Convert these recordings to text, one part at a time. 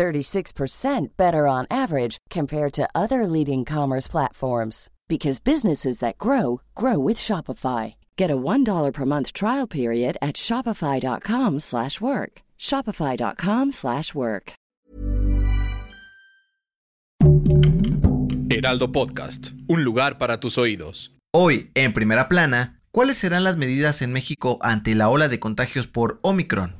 36% better on average compared to other leading commerce platforms because businesses that grow grow with Shopify. Get a $1 per month trial period at shopify.com/work. shopify.com/work. Heraldo Podcast, un lugar para tus oídos. Hoy, en primera plana, ¿cuáles serán las medidas en México ante la ola de contagios por Omicron?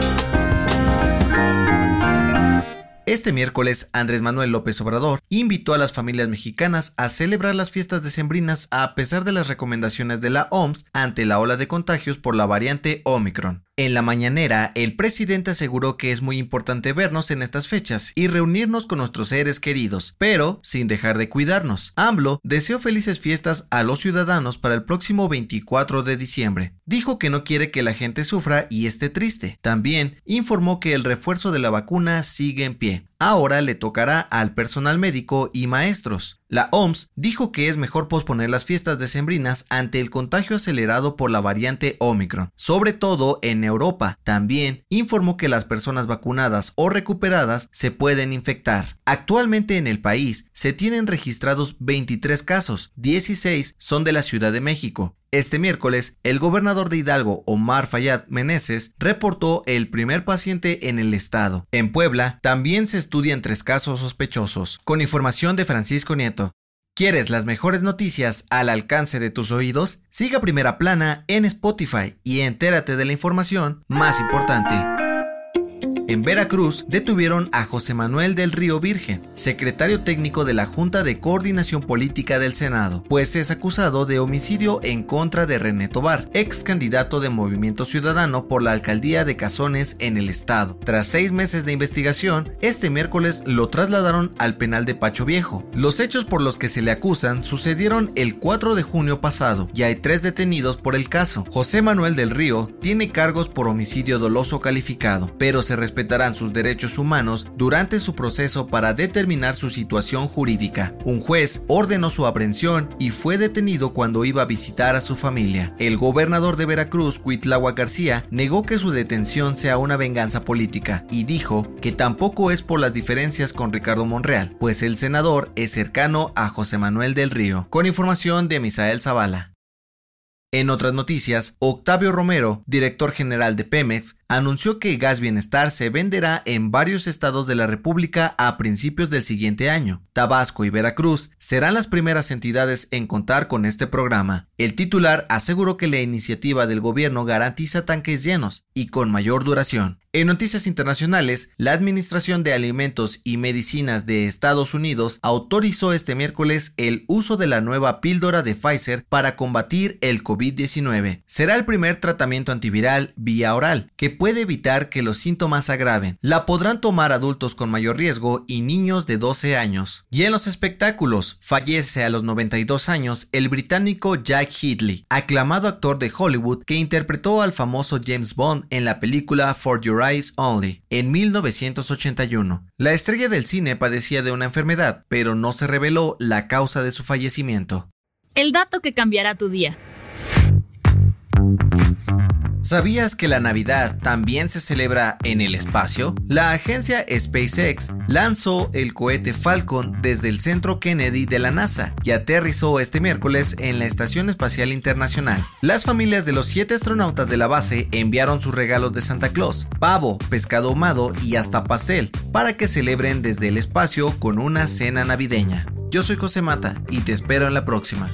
Este miércoles, Andrés Manuel López Obrador invitó a las familias mexicanas a celebrar las fiestas decembrinas a pesar de las recomendaciones de la OMS ante la ola de contagios por la variante Omicron. En la mañanera, el presidente aseguró que es muy importante vernos en estas fechas y reunirnos con nuestros seres queridos, pero sin dejar de cuidarnos. AMLO deseó felices fiestas a los ciudadanos para el próximo 24 de diciembre. Dijo que no quiere que la gente sufra y esté triste. También informó que el refuerzo de la vacuna sigue en pie. Ahora le tocará al personal médico y maestros. La OMS dijo que es mejor posponer las fiestas decembrinas ante el contagio acelerado por la variante Omicron, sobre todo en Europa. También informó que las personas vacunadas o recuperadas se pueden infectar. Actualmente en el país se tienen registrados 23 casos, 16 son de la Ciudad de México, este miércoles, el gobernador de Hidalgo, Omar Fayad Meneses, reportó el primer paciente en el estado. En Puebla, también se estudian tres casos sospechosos. Con información de Francisco Nieto. ¿Quieres las mejores noticias al alcance de tus oídos? Siga Primera Plana en Spotify y entérate de la información más importante. En Veracruz detuvieron a José Manuel del Río Virgen, secretario técnico de la Junta de Coordinación Política del Senado, pues es acusado de homicidio en contra de René Tobar, ex candidato de Movimiento Ciudadano por la alcaldía de Cazones en el estado. Tras seis meses de investigación, este miércoles lo trasladaron al penal de Pacho Viejo. Los hechos por los que se le acusan sucedieron el 4 de junio pasado y hay tres detenidos por el caso. José Manuel del Río tiene cargos por homicidio doloso calificado, pero se respeta respetarán sus derechos humanos durante su proceso para determinar su situación jurídica. Un juez ordenó su aprehensión y fue detenido cuando iba a visitar a su familia. El gobernador de Veracruz, Cuitlagua García, negó que su detención sea una venganza política y dijo que tampoco es por las diferencias con Ricardo Monreal, pues el senador es cercano a José Manuel del Río. Con información de Misael Zavala. En otras noticias, Octavio Romero, director general de Pemex, anunció que Gas Bienestar se venderá en varios estados de la República a principios del siguiente año. Tabasco y Veracruz serán las primeras entidades en contar con este programa. El titular aseguró que la iniciativa del gobierno garantiza tanques llenos y con mayor duración. En noticias internacionales, la Administración de Alimentos y Medicinas de Estados Unidos autorizó este miércoles el uso de la nueva píldora de Pfizer para combatir el COVID-19. Será el primer tratamiento antiviral vía oral que puede evitar que los síntomas agraven. La podrán tomar adultos con mayor riesgo y niños de 12 años. Y en los espectáculos, fallece a los 92 años el británico Jack Heatley, aclamado actor de Hollywood que interpretó al famoso James Bond en la película For Your Eyes Only en 1981. La estrella del cine padecía de una enfermedad, pero no se reveló la causa de su fallecimiento. El dato que cambiará tu día. ¿Sabías que la Navidad también se celebra en el espacio? La agencia SpaceX lanzó el cohete Falcon desde el centro Kennedy de la NASA y aterrizó este miércoles en la Estación Espacial Internacional. Las familias de los siete astronautas de la base enviaron sus regalos de Santa Claus, pavo, pescado ahumado y hasta pastel para que celebren desde el espacio con una cena navideña. Yo soy José Mata y te espero en la próxima.